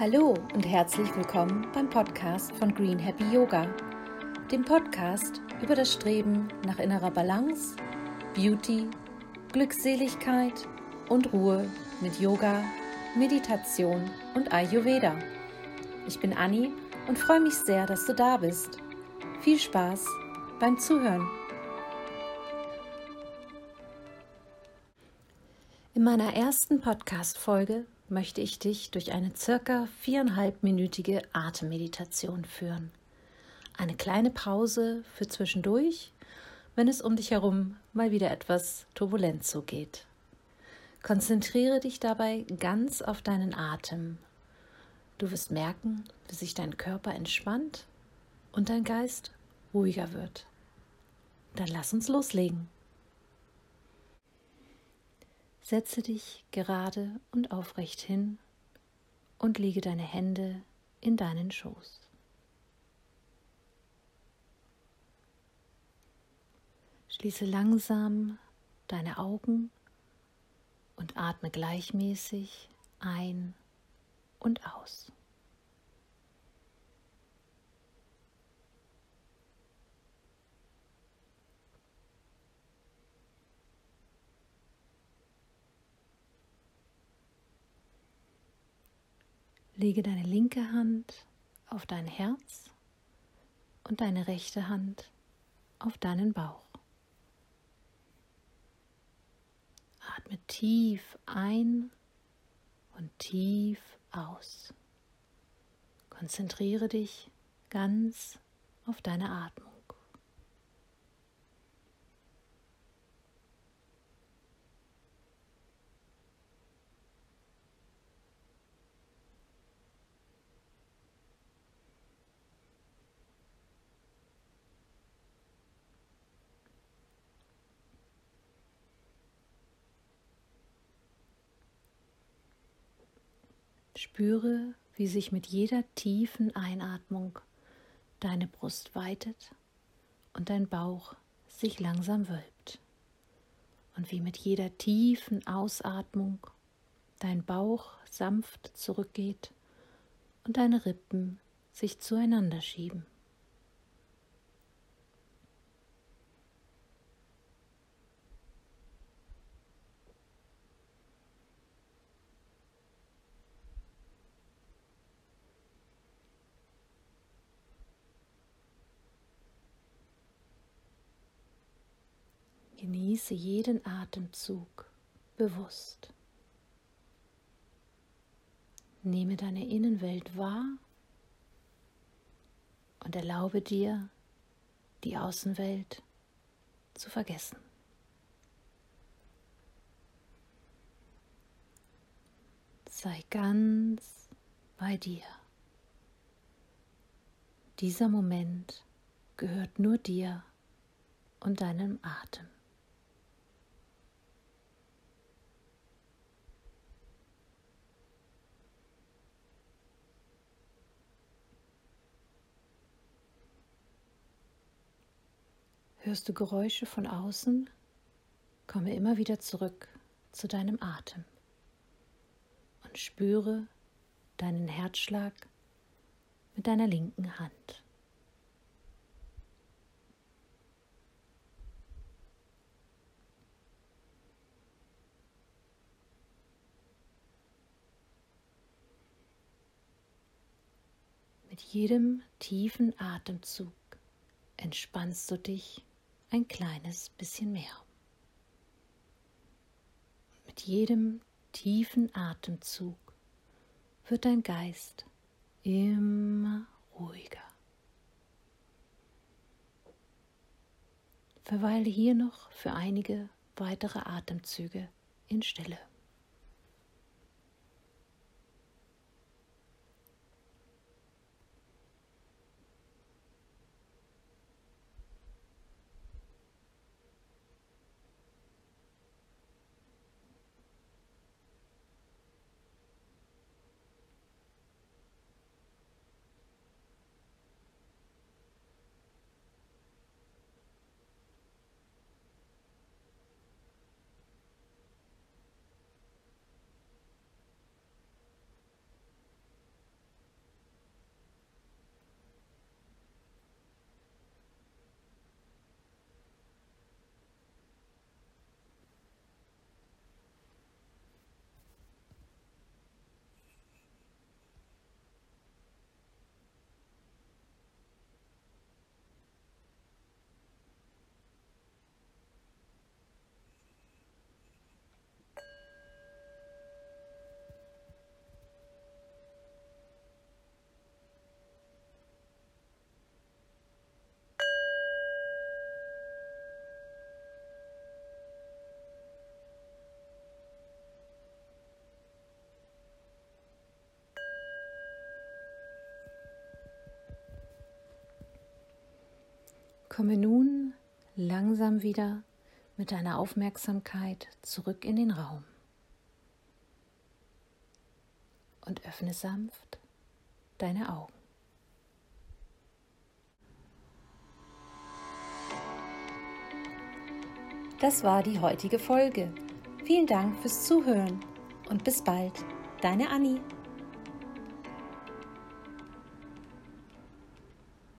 Hallo und herzlich willkommen beim Podcast von Green Happy Yoga, dem Podcast über das Streben nach innerer Balance, Beauty, Glückseligkeit und Ruhe mit Yoga, Meditation und Ayurveda. Ich bin Anni und freue mich sehr, dass du da bist. Viel Spaß beim Zuhören. In meiner ersten Podcast-Folge möchte ich dich durch eine circa viereinhalbminütige Atemmeditation führen. Eine kleine Pause für zwischendurch, wenn es um dich herum mal wieder etwas turbulent zugeht. Konzentriere dich dabei ganz auf deinen Atem. Du wirst merken, wie sich dein Körper entspannt und dein Geist ruhiger wird. Dann lass uns loslegen. Setze dich gerade und aufrecht hin und lege deine Hände in deinen Schoß. Schließe langsam deine Augen und atme gleichmäßig ein und aus. Lege deine linke Hand auf dein Herz und deine rechte Hand auf deinen Bauch. Atme tief ein und tief aus. Konzentriere dich ganz auf deine Atmung. Spüre, wie sich mit jeder tiefen Einatmung deine Brust weitet und dein Bauch sich langsam wölbt. Und wie mit jeder tiefen Ausatmung dein Bauch sanft zurückgeht und deine Rippen sich zueinander schieben. Genieße jeden Atemzug bewusst. Nehme deine Innenwelt wahr und erlaube dir, die Außenwelt zu vergessen. Sei ganz bei dir. Dieser Moment gehört nur dir und deinem Atem. Hörst du Geräusche von außen? Komme immer wieder zurück zu deinem Atem und spüre deinen Herzschlag mit deiner linken Hand. Mit jedem tiefen Atemzug entspannst du dich ein kleines bisschen mehr. Mit jedem tiefen Atemzug wird dein Geist immer ruhiger. Verweile hier noch für einige weitere Atemzüge in Stille. Komme nun langsam wieder mit deiner Aufmerksamkeit zurück in den Raum und öffne sanft deine Augen. Das war die heutige Folge. Vielen Dank fürs Zuhören und bis bald, deine Annie.